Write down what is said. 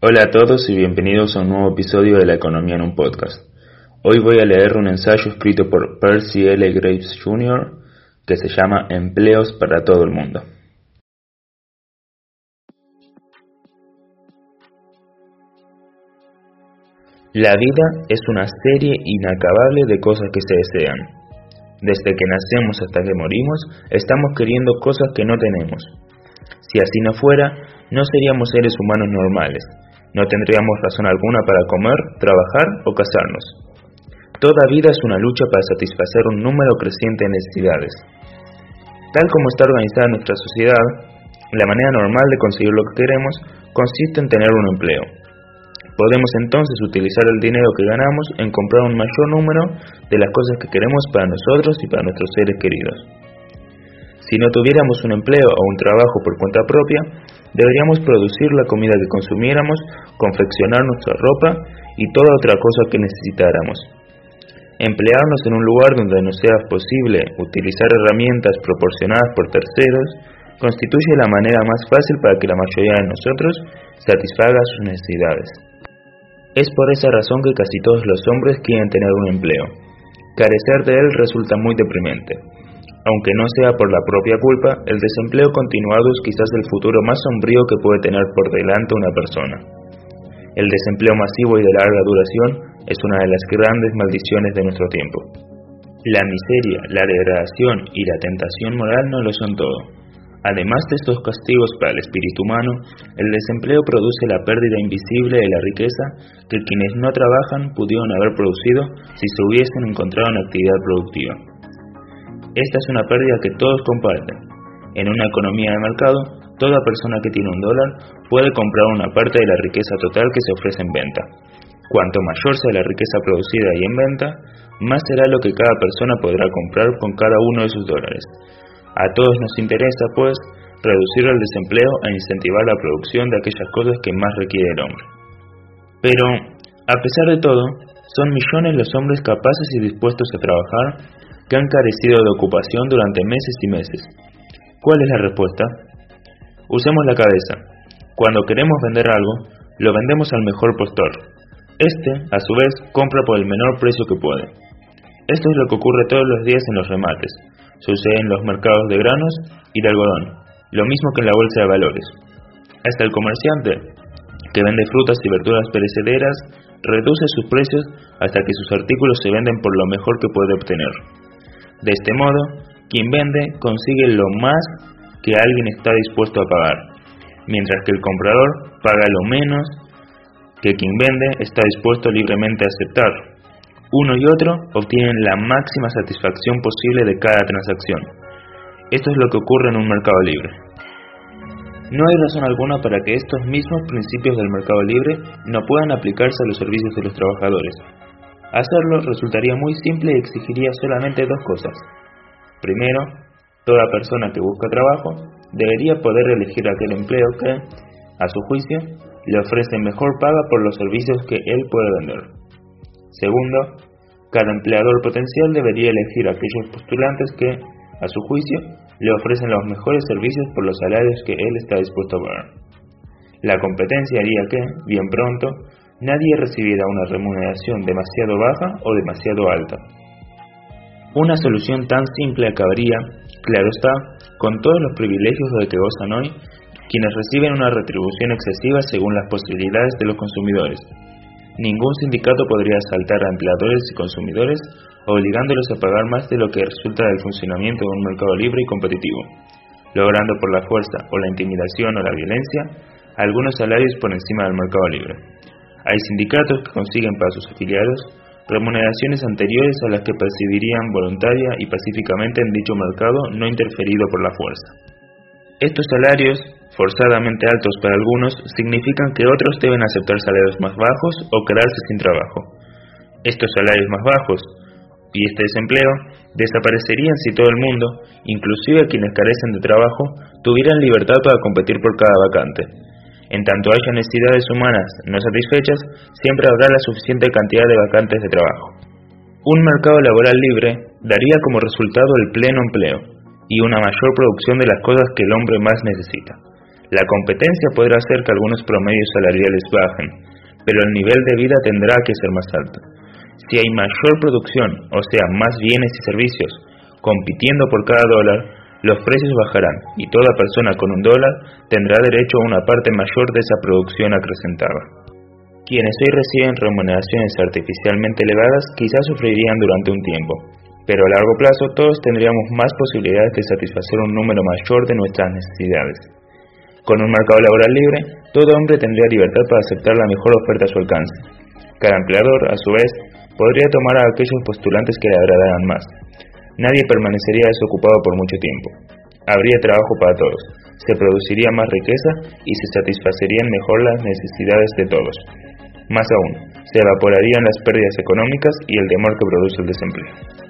Hola a todos y bienvenidos a un nuevo episodio de La Economía en un Podcast. Hoy voy a leer un ensayo escrito por Percy L. Graves Jr. que se llama Empleos para todo el mundo. La vida es una serie inacabable de cosas que se desean. Desde que nacemos hasta que morimos, estamos queriendo cosas que no tenemos. Si así no fuera, no seríamos seres humanos normales, no tendríamos razón alguna para comer, trabajar o casarnos. Toda vida es una lucha para satisfacer un número creciente de necesidades. Tal como está organizada nuestra sociedad, la manera normal de conseguir lo que queremos consiste en tener un empleo. Podemos entonces utilizar el dinero que ganamos en comprar un mayor número de las cosas que queremos para nosotros y para nuestros seres queridos. Si no tuviéramos un empleo o un trabajo por cuenta propia, Deberíamos producir la comida que consumiéramos, confeccionar nuestra ropa y toda otra cosa que necesitáramos. Emplearnos en un lugar donde no sea posible utilizar herramientas proporcionadas por terceros constituye la manera más fácil para que la mayoría de nosotros satisfaga sus necesidades. Es por esa razón que casi todos los hombres quieren tener un empleo. Carecer de él resulta muy deprimente. Aunque no sea por la propia culpa, el desempleo continuado es quizás el futuro más sombrío que puede tener por delante una persona. El desempleo masivo y de larga duración es una de las grandes maldiciones de nuestro tiempo. La miseria, la degradación y la tentación moral no lo son todo. Además de estos castigos para el espíritu humano, el desempleo produce la pérdida invisible de la riqueza que quienes no trabajan pudieron haber producido si se hubiesen encontrado en actividad productiva. Esta es una pérdida que todos comparten. En una economía de mercado, toda persona que tiene un dólar puede comprar una parte de la riqueza total que se ofrece en venta. Cuanto mayor sea la riqueza producida y en venta, más será lo que cada persona podrá comprar con cada uno de sus dólares. A todos nos interesa, pues, reducir el desempleo e incentivar la producción de aquellas cosas que más requiere el hombre. Pero, a pesar de todo, son millones los hombres capaces y dispuestos a trabajar que han carecido de ocupación durante meses y meses. ¿Cuál es la respuesta? Usemos la cabeza. Cuando queremos vender algo, lo vendemos al mejor postor. Este, a su vez, compra por el menor precio que puede. Esto es lo que ocurre todos los días en los remates. Sucede en los mercados de granos y de algodón, lo mismo que en la bolsa de valores. Hasta el comerciante, que vende frutas y verduras perecederas, reduce sus precios hasta que sus artículos se venden por lo mejor que puede obtener. De este modo, quien vende consigue lo más que alguien está dispuesto a pagar, mientras que el comprador paga lo menos que quien vende está dispuesto libremente a aceptar. Uno y otro obtienen la máxima satisfacción posible de cada transacción. Esto es lo que ocurre en un mercado libre. No hay razón alguna para que estos mismos principios del mercado libre no puedan aplicarse a los servicios de los trabajadores, Hacerlo resultaría muy simple y exigiría solamente dos cosas. Primero, toda persona que busca trabajo debería poder elegir aquel empleo que, a su juicio, le ofrece mejor paga por los servicios que él puede vender. Segundo, cada empleador potencial debería elegir aquellos postulantes que, a su juicio, le ofrecen los mejores servicios por los salarios que él está dispuesto a pagar. La competencia haría que, bien pronto, nadie recibiera una remuneración demasiado baja o demasiado alta. Una solución tan simple acabaría, claro está, con todos los privilegios de que gozan hoy quienes reciben una retribución excesiva según las posibilidades de los consumidores. Ningún sindicato podría asaltar a empleadores y consumidores obligándolos a pagar más de lo que resulta del funcionamiento de un mercado libre y competitivo, logrando por la fuerza o la intimidación o la violencia algunos salarios por encima del mercado libre. Hay sindicatos que consiguen para sus afiliados remuneraciones anteriores a las que percibirían voluntaria y pacíficamente en dicho mercado no interferido por la fuerza. Estos salarios, forzadamente altos para algunos, significan que otros deben aceptar salarios más bajos o quedarse sin trabajo. Estos salarios más bajos y este desempleo desaparecerían si todo el mundo, inclusive quienes carecen de trabajo, tuvieran libertad para competir por cada vacante en tanto haya necesidades humanas no satisfechas, siempre habrá la suficiente cantidad de vacantes de trabajo. Un mercado laboral libre daría como resultado el pleno empleo y una mayor producción de las cosas que el hombre más necesita. La competencia podrá hacer que algunos promedios salariales bajen, pero el nivel de vida tendrá que ser más alto. Si hay mayor producción, o sea, más bienes y servicios, compitiendo por cada dólar, los precios bajarán y toda persona con un dólar tendrá derecho a una parte mayor de esa producción acrecentada. Quienes hoy reciben remuneraciones artificialmente elevadas quizás sufrirían durante un tiempo, pero a largo plazo todos tendríamos más posibilidades de satisfacer un número mayor de nuestras necesidades. Con un mercado laboral libre, todo hombre tendría libertad para aceptar la mejor oferta a su alcance. Cada empleador, a su vez, podría tomar a aquellos postulantes que le agradaran más. Nadie permanecería desocupado por mucho tiempo. Habría trabajo para todos, se produciría más riqueza y se satisfacerían mejor las necesidades de todos. Más aún, se evaporarían las pérdidas económicas y el temor que produce el desempleo.